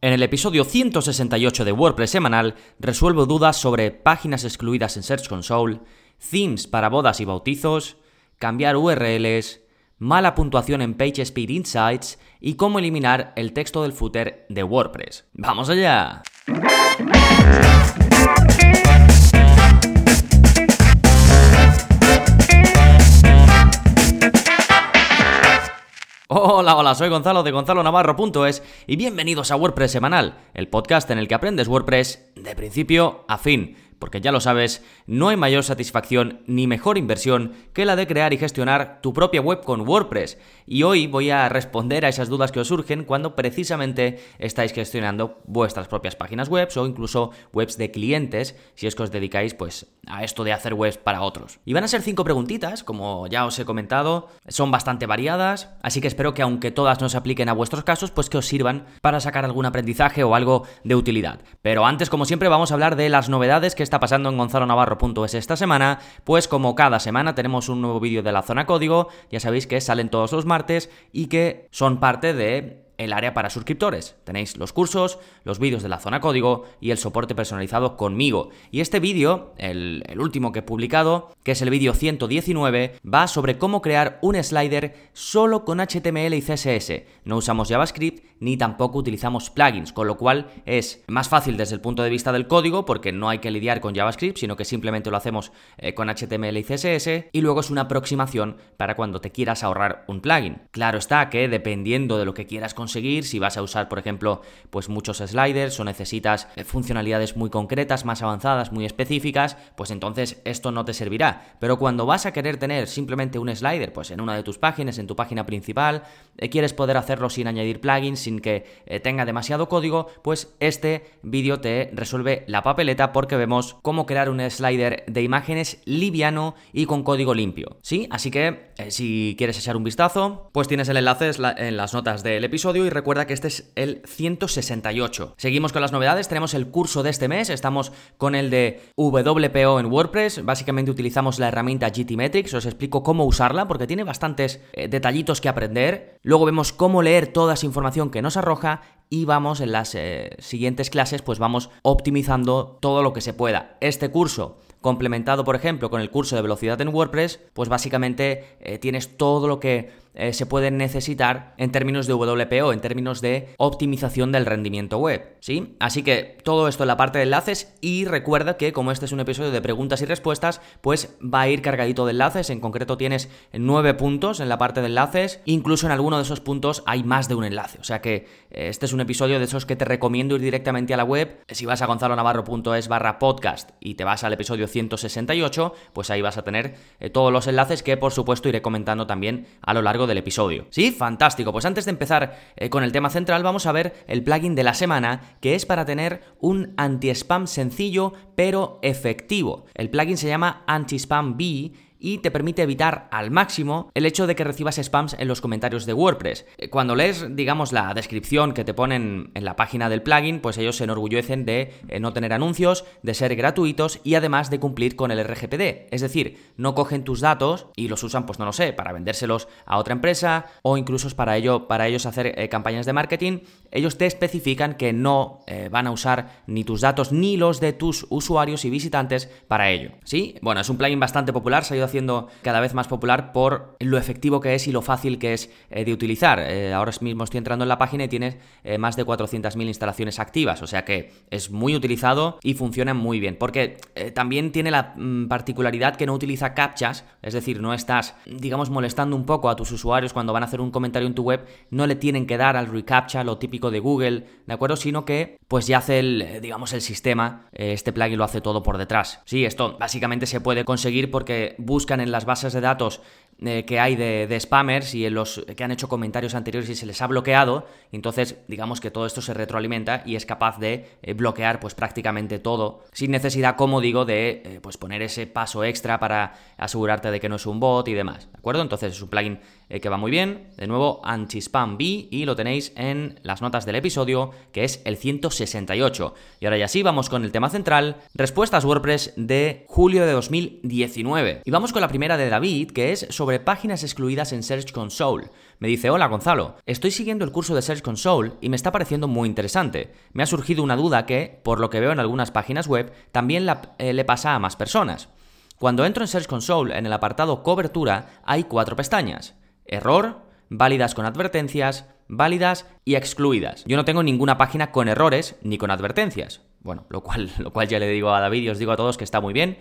En el episodio 168 de WordPress semanal resuelvo dudas sobre páginas excluidas en Search Console, themes para bodas y bautizos, cambiar URLs, mala puntuación en PageSpeed Insights y cómo eliminar el texto del footer de WordPress. ¡Vamos allá! Hola, hola, soy Gonzalo de Gonzalo Navarro.es y bienvenidos a WordPress Semanal, el podcast en el que aprendes WordPress de principio a fin porque ya lo sabes, no hay mayor satisfacción ni mejor inversión que la de crear y gestionar tu propia web con WordPress. Y hoy voy a responder a esas dudas que os surgen cuando precisamente estáis gestionando vuestras propias páginas web o incluso webs de clientes, si es que os dedicáis pues a esto de hacer webs para otros. Y van a ser cinco preguntitas, como ya os he comentado, son bastante variadas, así que espero que aunque todas no se apliquen a vuestros casos, pues que os sirvan para sacar algún aprendizaje o algo de utilidad. Pero antes, como siempre, vamos a hablar de las novedades que está pasando en gonzalonavarro.es esta semana, pues como cada semana tenemos un nuevo vídeo de la zona código, ya sabéis que salen todos los martes y que son parte de el área para suscriptores. Tenéis los cursos, los vídeos de la zona código y el soporte personalizado conmigo. Y este vídeo, el, último que he publicado, que es el vídeo 119, va sobre cómo crear un slider solo con HTML y CSS. No usamos JavaScript ni tampoco utilizamos plugins, con lo cual es más fácil desde el punto de vista del código porque no hay que lidiar con JavaScript, sino que simplemente lo hacemos eh, con HTML y CSS y luego es una aproximación para cuando te quieras ahorrar un plugin. Claro está que dependiendo de lo que quieras conseguir, si vas a usar, por ejemplo, pues muchos sliders o necesitas eh, funcionalidades muy concretas, más avanzadas, muy específicas, pues entonces esto no te servirá. Pero cuando vas a querer tener simplemente un slider, pues en una de tus páginas, en tu página principal, eh, quieres poder hacerlo sin añadir plugins, sin que eh, tenga demasiado código, pues este vídeo te resuelve la papeleta porque vemos cómo crear un slider de imágenes liviano y con código limpio. ¿Sí? Así que si quieres echar un vistazo, pues tienes el enlace en las notas del episodio y recuerda que este es el 168. Seguimos con las novedades, tenemos el curso de este mes, estamos con el de WPO en WordPress, básicamente utilizamos la herramienta GTmetrix, os explico cómo usarla porque tiene bastantes eh, detallitos que aprender, luego vemos cómo leer toda esa información que nos arroja y vamos en las eh, siguientes clases pues vamos optimizando todo lo que se pueda. Este curso complementado por ejemplo con el curso de velocidad en WordPress, pues básicamente eh, tienes todo lo que eh, se pueden necesitar en términos de WPO, en términos de optimización del rendimiento web, ¿sí? Así que todo esto en la parte de enlaces y recuerda que como este es un episodio de preguntas y respuestas, pues va a ir cargadito de enlaces, en concreto tienes nueve puntos en la parte de enlaces, incluso en alguno de esos puntos hay más de un enlace, o sea que eh, este es un episodio de esos que te recomiendo ir directamente a la web, si vas a gonzalonavarro.es barra podcast y te vas al episodio 168, pues ahí vas a tener eh, todos los enlaces que por supuesto iré comentando también a lo largo del episodio. ¿Sí? Fantástico. Pues antes de empezar eh, con el tema central, vamos a ver el plugin de la semana, que es para tener un anti-spam sencillo pero efectivo. El plugin se llama Anti-Spam B y te permite evitar al máximo el hecho de que recibas spams en los comentarios de WordPress. Eh, cuando lees, digamos, la descripción que te ponen en la página del plugin, pues ellos se enorgullecen de eh, no tener anuncios, de ser gratuitos y además de cumplir con el RGPD. Es decir, no cogen tus datos y los usan, pues no lo sé, para vendérselos a otra empresa o incluso para, ello, para ellos hacer eh, campañas de marketing. Ellos te especifican que no van a usar ni tus datos ni los de tus usuarios y visitantes para ello. ¿Sí? Bueno, es un plugin bastante popular, se ha haciendo cada vez más popular por lo efectivo que es y lo fácil que es eh, de utilizar. Eh, ahora mismo estoy entrando en la página y tienes eh, más de 400.000 instalaciones activas, o sea que es muy utilizado y funciona muy bien, porque también tiene la mm, particularidad que no utiliza captchas, es decir, no estás, digamos, molestando un poco a tus usuarios cuando van a hacer un comentario en tu web, no le tienen que dar al reCAPTCHA, lo típico de Google, ¿de acuerdo? Sino que pues ya hace el, digamos, el sistema, este plugin lo hace todo por detrás. Sí, esto básicamente se puede conseguir porque buscan en las bases de datos eh, que hay de, spammers y en los que han hecho comentarios anteriores y se les ha bloqueado, entonces digamos que todo esto se retroalimenta y es capaz de eh, bloquear pues prácticamente todo sin necesidad, como digo, de eh, pues poner ese paso extra para asegurarte de que no es un bot y demás, ¿de acuerdo? Entonces es un plugin que va muy bien, de nuevo anti-spam B y lo tenéis en las notas del episodio que es el 168. Y ahora ya sí, vamos con el tema central, respuestas WordPress de julio de 2019. Y vamos con la primera de David, que es sobre sobre páginas excluidas en Search Console. Me dice, hola Gonzalo, estoy siguiendo el curso de Search Console y me está pareciendo muy interesante. Me ha surgido una duda que, por lo que veo en algunas páginas web, también eh, le pasa a más personas. Cuando entro en Search Console, en el apartado Cobertura, hay cuatro pestañas. Error, válidas con advertencias, válidas y excluidas. Yo no tengo ninguna página con errores ni con advertencias. Bueno, lo cual, lo cual ya le digo a David y os digo a todos que está muy bien.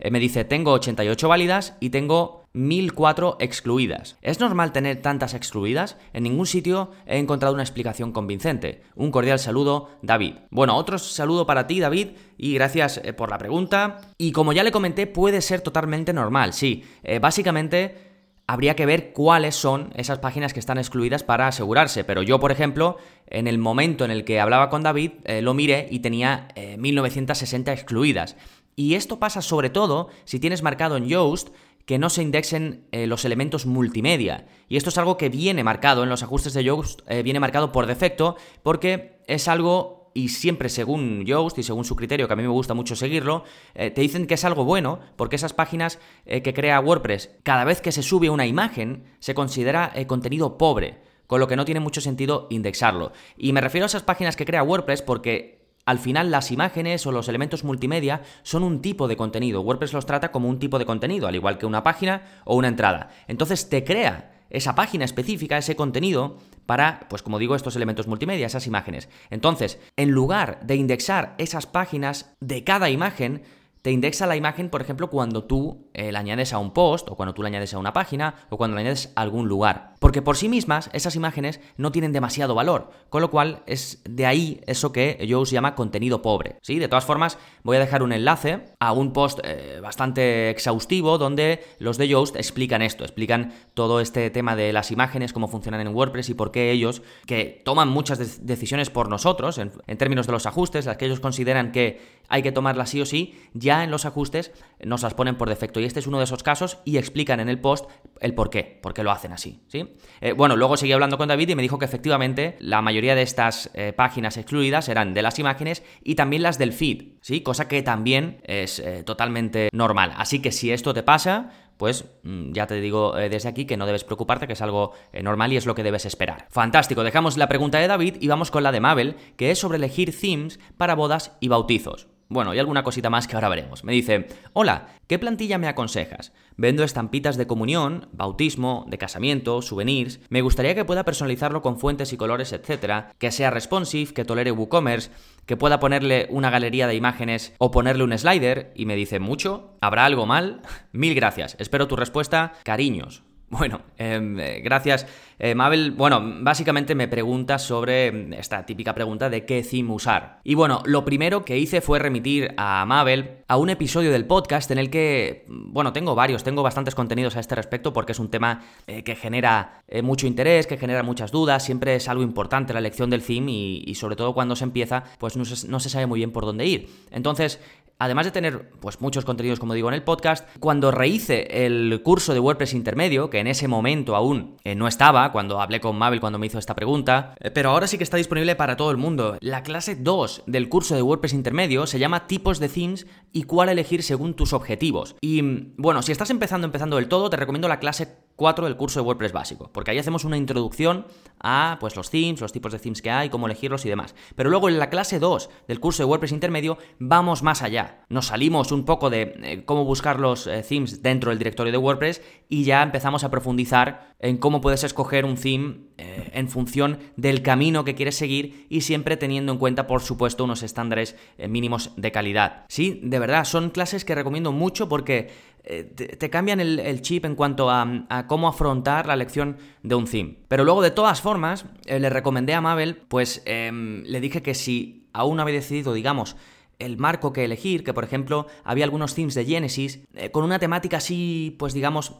Eh, me dice, tengo 88 válidas y tengo 1004 excluidas. ¿Es normal tener tantas excluidas? En ningún sitio he encontrado una explicación convincente. Un cordial saludo, David. Bueno, otro saludo para ti, David, y gracias eh, por la pregunta. Y como ya le comenté, puede ser totalmente normal, sí. Eh, básicamente habría que ver cuáles son esas páginas que están excluidas para asegurarse. Pero yo, por ejemplo, en el momento en el que hablaba con David, lo miré y tenía 1960 eh, excluidas. Y esto pasa sobre todo si tienes marcado en Yoast que no se indexen eh, los elementos multimedia. Y esto es algo que viene marcado en los ajustes de Yoast, viene marcado por defecto porque es algo y siempre según Yoast y según su criterio, que a mí me gusta mucho seguirlo, eh, te dicen que es algo bueno porque esas páginas eh, que crea WordPress, cada vez que se sube una imagen, se considera eh, contenido pobre, con lo que no tiene mucho sentido indexarlo. Y me refiero a esas páginas que crea WordPress porque al final las imágenes o los elementos multimedia son un tipo de contenido. WordPress los trata como un tipo de contenido, al igual que una página o una entrada. Entonces te crea esa página específica, ese contenido, para, pues como digo, estos elementos multimedia, esas imágenes. Entonces, en lugar de indexar esas páginas de cada imagen, te indexa la imagen, por ejemplo, cuando tú eh, la añades a un post, o cuando tú la añades a una página, o cuando la añades a algún lugar. Porque por sí mismas, esas imágenes no tienen demasiado valor, con lo cual es de ahí eso que Yoast llama contenido pobre. ¿sí? De todas formas, voy a dejar un enlace a un post eh, bastante exhaustivo donde los de Yoast explican esto, explican todo este tema de las imágenes, cómo funcionan en WordPress y por qué ellos, que toman muchas decisiones por nosotros, en términos de los ajustes, las que ellos consideran que hay que tomarlas sí o sí, ya en los ajustes nos las ponen por defecto. Y este es uno de esos casos y explican en el post el por qué, por qué lo hacen así. ¿sí? Eh, bueno, luego seguí hablando con David y me dijo que efectivamente la mayoría de estas eh, páginas excluidas eran de las imágenes y también las del feed, ¿sí? cosa que también es eh, totalmente normal. Así que si esto te pasa, pues mm, ya te digo desde aquí que no debes preocuparte, que es algo normal y es lo que debes esperar. Fantástico, dejamos la pregunta de David y vamos con la de Mabel, que es sobre elegir themes para bodas y bautizos. Bueno, y alguna cosita más que ahora veremos. Me dice, hola, ¿qué plantilla me aconsejas? Vendo estampitas de comunión, bautismo, de casamiento, souvenirs. Me gustaría que pueda personalizarlo con fuentes y colores, etcétera, que sea responsive, que tolere WooCommerce, que pueda ponerle una galería de imágenes o ponerle un slider. Y me dice, ¿mucho? ¿Habrá algo mal? Mil gracias. Espero tu respuesta. Cariños. Bueno, em, eh, gracias. Eh, Mabel, bueno, básicamente me pregunta sobre em, esta típica pregunta de qué theme usar. Y bueno, lo primero que hice fue remitir a Mabel a un episodio del podcast en el que, bueno, tengo varios, tengo bastantes contenidos a este respecto porque es un tema eh, que genera mucho interés, que genera muchas dudas, siempre es algo importante la elección del theme y, sobre todo cuando se empieza, pues no se sabe muy bien por dónde ir. Entonces, además de tener pues muchos contenidos como digo en el podcast, cuando rehice el curso de WordPress intermedio, que en ese momento aún eh, no estaba, cuando hablé con Mabel cuando me hizo esta pregunta, eh, pero ahora sí que está disponible para todo el mundo. La clase 2 del curso de WordPress intermedio se llama tipos de themes y cuál elegir según tus objetivos. Y bueno, si estás empezando empezando del todo, te recomiendo la clase 4 del curso de WordPress básico, porque ahí hacemos una introducción a pues los themes, los tipos de themes que hay, cómo elegirlos y demás. Pero luego en la clase 2 del curso de WordPress intermedio vamos más allá. Nos salimos un poco de eh, cómo buscar los eh, themes dentro del directorio de WordPress y ya empezamos a profundizar en cómo puedes escoger un theme eh, en función del camino que quieres seguir y siempre teniendo en cuenta, por supuesto, unos estándares mínimos de calidad. Sí, de verdad, son clases que recomiendo mucho porque eh, te, cambian el, chip en cuanto a, cómo afrontar la elección de un theme. Pero luego, de todas formas, eh, le recomendé a Mabel, pues em, le dije que si aún no había decidido, digamos, el marco que elegir, que por ejemplo había algunos themes de Genesis eh, con una temática así, pues digamos,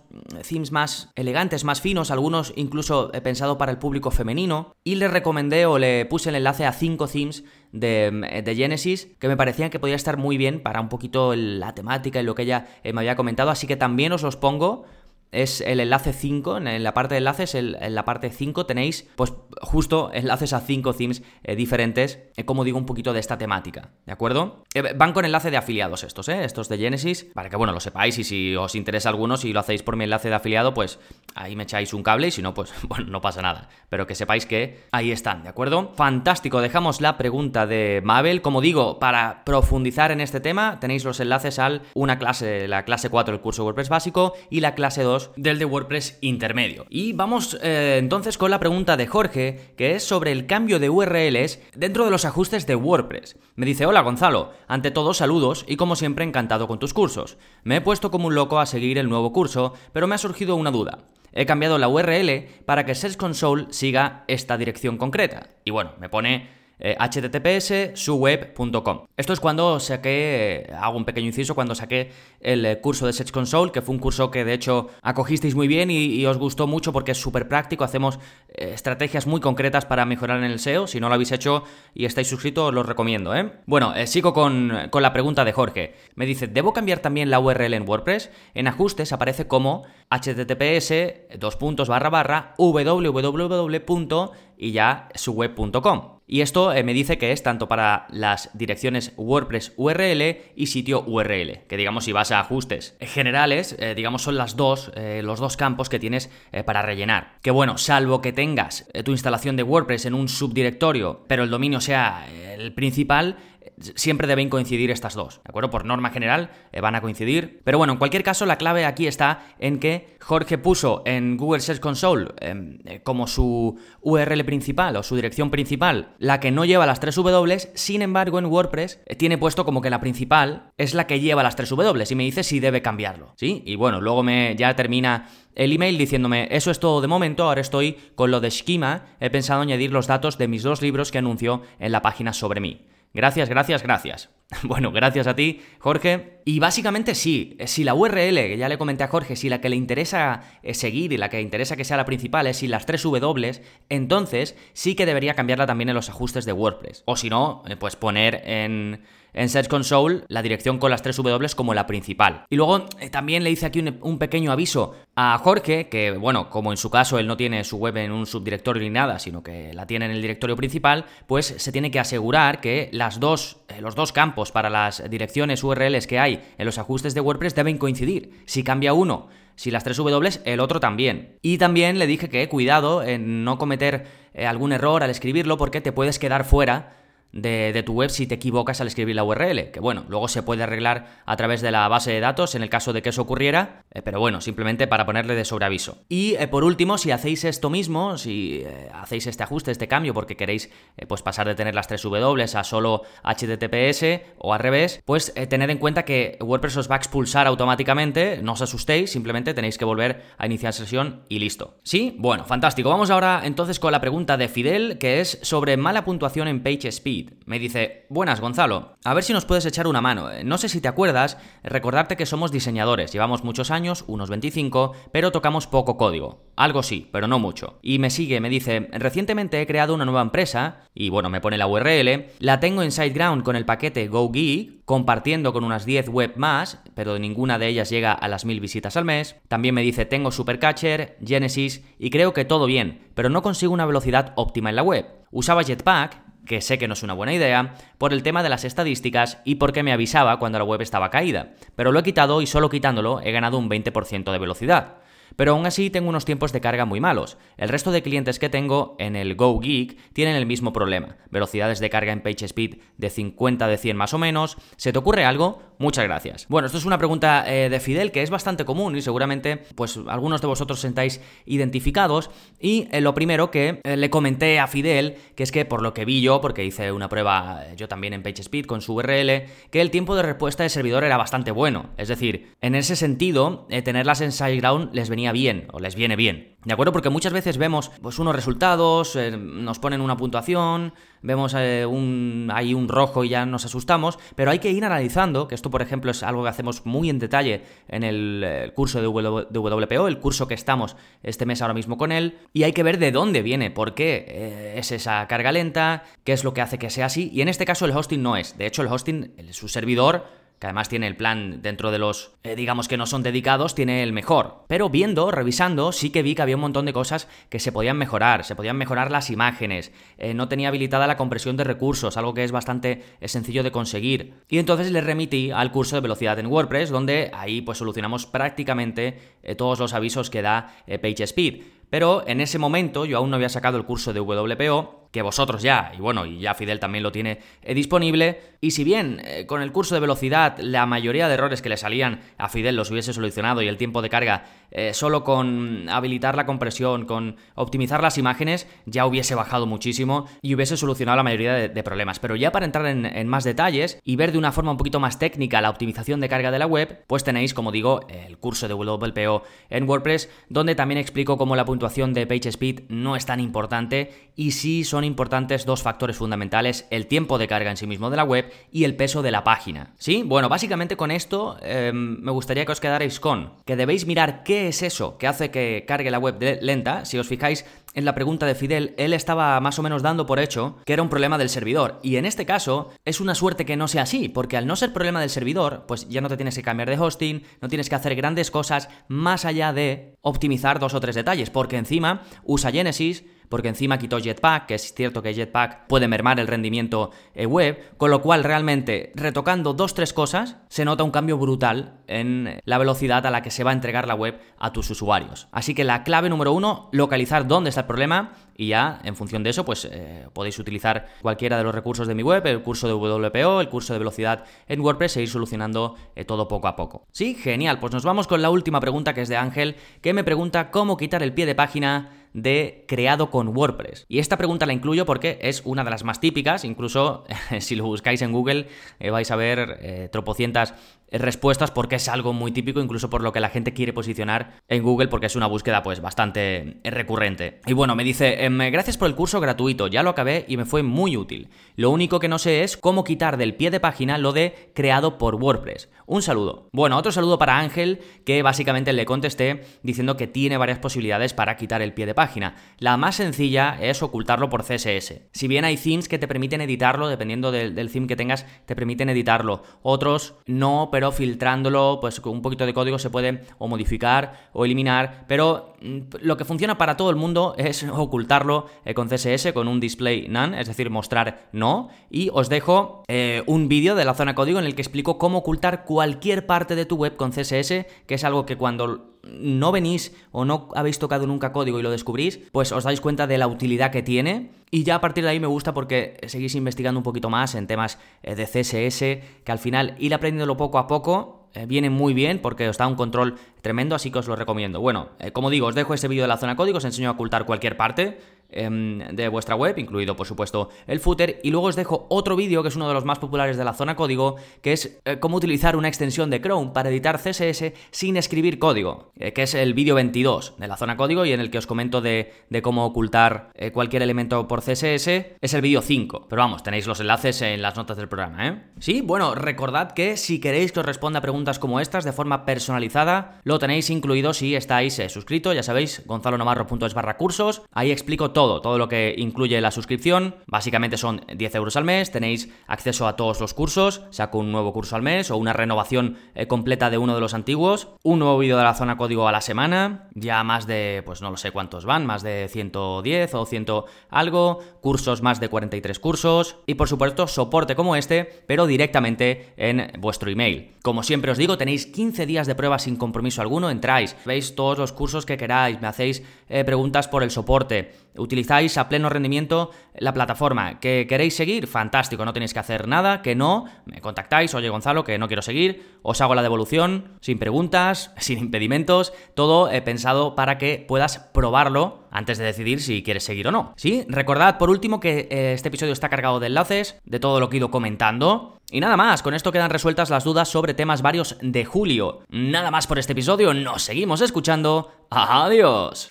themes más elegantes, más finos, algunos incluso he pensado para el público femenino, y le recomendé o le puse el enlace a cinco themes de, de, Genesis que me parecían que podía estar muy bien para un poquito la temática y lo que ella eh, me había comentado, así que también os los pongo es el enlace 5, en la parte de enlaces, en la parte 5 tenéis pues justo enlaces a 5 themes eh, diferentes, eh, como digo, un poquito de esta temática, ¿de acuerdo? Eh, van con enlace de afiliados estos, ¿eh? Estos de Genesis, para que, bueno, lo sepáis y si os interesa alguno, si lo hacéis por mi enlace de afiliado, pues ahí me echáis un cable y si no, pues bueno, no pasa nada. Pero que sepáis que ahí están, ¿de acuerdo? Fantástico, dejamos la pregunta de Mabel. Como digo, para profundizar en este tema, tenéis los enlaces al una clase, la clase 4 del curso WordPress básico y la clase 2 del de WordPress intermedio. Y vamos eh, entonces con la pregunta de Jorge, que es sobre el cambio de URLs dentro de los ajustes de WordPress. Me dice, hola Gonzalo, ante todo saludos y como siempre encantado con tus cursos. Me he puesto como un loco a seguir el nuevo curso, pero me ha surgido una duda. He cambiado la URL para que Search Console siga esta dirección concreta. Y bueno, me pone eh, https suweb.com. Esto es cuando saqué, eh, hago un pequeño inciso, cuando saqué el eh, curso de Search Console, que fue un curso que de hecho acogisteis muy bien y, os gustó mucho porque es súper práctico, hacemos estrategias muy concretas para mejorar en el SEO. Si no lo habéis hecho y estáis suscritos, os lo recomiendo. ¿eh? Bueno, sigo con, con la pregunta de Jorge. Me dice, ¿debo cambiar también la URL en WordPress? En ajustes aparece como https dos puntos barra barra www. Y ya suweb.com. Y esto eh, me dice que es tanto para las direcciones WordPress URL y sitio URL, que digamos si vas a ajustes generales, eh, digamos son las dos, eh, los dos campos que tienes para rellenar. Que bueno, salvo que tengas tu instalación de WordPress en un subdirectorio, pero el dominio sea el principal, siempre deben coincidir estas dos, ¿de acuerdo? Por norma general eh, van a coincidir. Pero bueno, en cualquier caso, la clave aquí está en que Jorge puso en Google Search Console em, eh, como su URL principal o su dirección principal la que no lleva las tres W, sin embargo en WordPress eh, tiene puesto como que la principal es la que lleva las tres W y me dice si debe cambiarlo, ¿sí? Y bueno, luego me ya termina el email diciéndome, eso es todo de momento, ahora estoy con lo de Schema, he pensado añadir los datos de mis dos libros que anunció en la página sobre mí. Gracias, gracias, gracias. Bueno, gracias a ti, Jorge. Y básicamente sí, si la URL, que ya le comenté a Jorge, si la que le interesa eh, seguir y la que le interesa que sea la principal es si las tres W, entonces sí que debería cambiarla también en los ajustes de WordPress. O si no, eh, pues poner en en Search Console la dirección con las tres W como la principal. Y luego eh, también le hice aquí un, pequeño aviso a Jorge, que bueno, como en su caso él no tiene su web en un subdirectorio ni nada, sino que la tiene en el directorio principal, pues se tiene que asegurar que las dos, eh, los dos campos para las direcciones URLs que hay en los ajustes de WordPress deben coincidir. Si cambia uno, si las tres W, el otro también. Y también le dije que cuidado en no cometer eh, algún error al escribirlo porque te puedes quedar fuera de, tu web si te equivocas al escribir la URL, que bueno, luego se puede arreglar a través de la base de datos en el caso de que eso ocurriera, eh, pero bueno, simplemente para ponerle de sobreaviso. Y eh, por último, si hacéis esto mismo, si eh, hacéis este ajuste, este cambio, porque queréis pues pasar de tener las tres W a solo HTTPS o al revés, pues tened en cuenta que WordPress os va a expulsar automáticamente, no os asustéis, simplemente tenéis que volver a iniciar sesión y listo. ¿Sí? Bueno, fantástico. Vamos ahora entonces con la pregunta de Fidel, que es sobre mala puntuación en PageSpeed. Me dice, buenas Gonzalo, a ver si nos puedes echar una mano. No sé si te acuerdas, recordarte que somos diseñadores, llevamos muchos años, unos 25, pero tocamos poco código. Algo sí, pero no mucho. Y me sigue, me dice, recientemente he creado una nueva empresa, y bueno, me pone la URL, la tengo en SiteGround con el paquete GoGeek, compartiendo con unas 10 web más, pero ninguna de ellas llega a las 1000 visitas al mes. También me dice, tengo Supercatcher, Genesis, y creo que todo bien, pero no consigo una velocidad óptima en la web. Usaba Jetpack, que sé que no es una buena idea, por el tema de las estadísticas y porque me avisaba cuando la web estaba caída, pero lo he quitado y solo quitándolo he ganado un 20% de velocidad. Pero aún así tengo unos tiempos de carga muy malos. El resto de clientes que tengo en el GoGeek tienen el mismo problema. Velocidades de carga en PageSpeed de 50 de 100 más o menos. ¿Se te ocurre algo? Muchas gracias. Bueno, esto es una pregunta eh, de Fidel que es bastante común y seguramente pues algunos de vosotros sentáis identificados. Y eh, lo primero que eh, le comenté a Fidel, que es que por lo que vi yo, porque hice una prueba yo también en PageSpeed con su URL, que el tiempo de respuesta de servidor era bastante bueno. Es decir, en ese sentido, tenerlas en SiteGround les venía bien o les viene bien. ¿De acuerdo? Porque muchas veces vemos pues, unos resultados, eh, nos ponen una puntuación, vemos eh, un, ahí un rojo y ya nos asustamos, pero hay que ir analizando, que esto por ejemplo es algo que hacemos muy en detalle en el, eh, curso de, WPO, el curso que estamos este mes ahora mismo con él, y hay que ver de dónde viene, por qué es esa carga lenta, qué es lo que hace que sea así, y en este caso el hosting no es. De hecho el hosting, su servidor, que además tiene el plan dentro de los, eh, digamos que no son dedicados, tiene el mejor. Pero viendo, revisando, sí que vi que había un montón de cosas que se podían mejorar. Se podían mejorar las imágenes, eh, no tenía habilitada la compresión de recursos, algo que es bastante sencillo de conseguir. Y entonces le remití al curso de velocidad en WordPress, donde ahí pues solucionamos prácticamente todos los avisos que da PageSpeed. Pero en ese momento yo aún no había sacado el curso de WPO que vosotros ya, y bueno, y ya Fidel también lo tiene eh, disponible. Y si bien eh, con el curso de velocidad la mayoría de errores que le salían a Fidel los hubiese solucionado y el tiempo de carga eh, solo con habilitar la compresión, con optimizar las imágenes, ya hubiese bajado muchísimo y hubiese solucionado la mayoría de, problemas. Pero ya para entrar en, en, más detalles y ver de una forma un poquito más técnica la optimización de carga de la web, pues tenéis, como digo, el curso de WPO en WordPress, donde también explico cómo la puntuación de PageSpeed no es tan importante y sí son importantes dos factores fundamentales, el tiempo de carga en sí mismo de la web y el peso de la página. ¿Sí? Bueno, básicamente con esto em, me gustaría que os quedarais con que debéis mirar qué es eso que hace que cargue la web lenta. Si os fijáis, en la pregunta de Fidel, él estaba más o menos dando por hecho que era un problema del servidor. Y en este caso, es una suerte que no sea así, porque al no ser problema del servidor, pues ya no te tienes que cambiar de hosting, no tienes que hacer grandes cosas más allá de optimizar dos o tres detalles, encima usa Genesis porque encima quitó Jetpack, que es cierto que Jetpack puede mermar el rendimiento eh, web, con lo cual realmente retocando dos tres cosas se nota un cambio brutal en la velocidad a la que se va a entregar la web a tus usuarios. Así que la clave número uno, localizar dónde está el problema y ya en función de eso pues eh, podéis utilizar cualquiera de los recursos de mi web, el curso de WPO, el curso de velocidad en WordPress e ir solucionando eh, todo poco a poco. Sí, genial, pues nos vamos con la última pregunta que es de Ángel, que me pregunta cómo quitar el pie de página de creado con WordPress. Y esta pregunta la incluyo porque es una de las más típicas, incluso si lo buscáis en Google eh, vais a ver eh, tropocientas respuestas porque es algo muy típico, incluso por lo que la gente quiere posicionar en Google porque es una búsqueda pues bastante eh, recurrente. Y bueno, me dice, em, gracias por el curso gratuito, ya lo acabé y me fue muy útil. Lo único que no sé es cómo quitar del pie de página lo de creado por WordPress. Un saludo. Bueno, otro saludo para Ángel, que básicamente le contesté diciendo que tiene varias posibilidades para quitar el pie de página. La más sencilla es ocultarlo por CSS. Si bien hay themes que te permiten editarlo, dependiendo del, del theme que tengas, te permiten editarlo. Otros no, pero pero filtrándolo, pues con un poquito de código se puede o modificar o eliminar, pero mm, lo que funciona para todo el mundo es ocultarlo eh, con CSS, con un display none, es decir, mostrar no, y os dejo eh, un vídeo de la zona código en el que explico cómo ocultar cualquier parte de tu web con CSS, que es algo que cuando no venís o no habéis tocado nunca código y lo descubrís, pues os dais cuenta de la utilidad que tiene. Y ya a partir de ahí me gusta porque seguís investigando un poquito más en temas eh, de CSS, que al final ir aprendiéndolo poco a poco eh, viene muy bien porque os da un control tremendo, así que os lo recomiendo. Bueno, eh, como digo, os dejo este vídeo de la zona código, os enseño a ocultar cualquier parte de vuestra web, incluido por supuesto el footer. Y luego os dejo otro vídeo que es uno de los más populares de la zona código, que es eh, cómo utilizar una extensión de Chrome para editar CSS sin escribir código, eh, que es el vídeo 22 de la zona código y en el que os comento de, cómo ocultar eh, cualquier elemento por CSS. Es el vídeo 5, pero vamos, tenéis los enlaces en las notas del programa, ¿eh? Sí, bueno, recordad que si queréis que os responda preguntas como estas de forma personalizada, lo tenéis incluido si estáis suscrito, ya sabéis, gonzalonamarro.es barra cursos, ahí explico todo todo, todo lo que incluye la suscripción. Básicamente son 10 euros al mes, tenéis acceso a todos los cursos, saco un nuevo curso al mes o una renovación eh, completa de uno de los antiguos, un nuevo vídeo de la zona código a la semana, ya más de, pues no lo sé cuántos van, más de 110 o 100 algo, cursos más de 43 cursos y por supuesto soporte como este, pero directamente en vuestro email. Como siempre os digo, tenéis 15 días de prueba sin compromiso alguno, entráis, veis todos los cursos que queráis, me hacéis eh, preguntas por el soporte, utilizáis a pleno rendimiento la plataforma. ¿Que queréis seguir? Fantástico, no tenéis que hacer nada, que no, me contactáis, oye Gonzalo, que no quiero seguir, os hago la devolución, sin preguntas, sin impedimentos, todo eh, pensado para que puedas probarlo antes de decidir si quieres seguir o no. Sí, recordad por último que eh, este episodio está cargado de enlaces, de todo lo que he ido comentando. Y nada más, con esto quedan resueltas las dudas sobre temas varios de julio. Nada más por este episodio, nos seguimos escuchando. Adiós.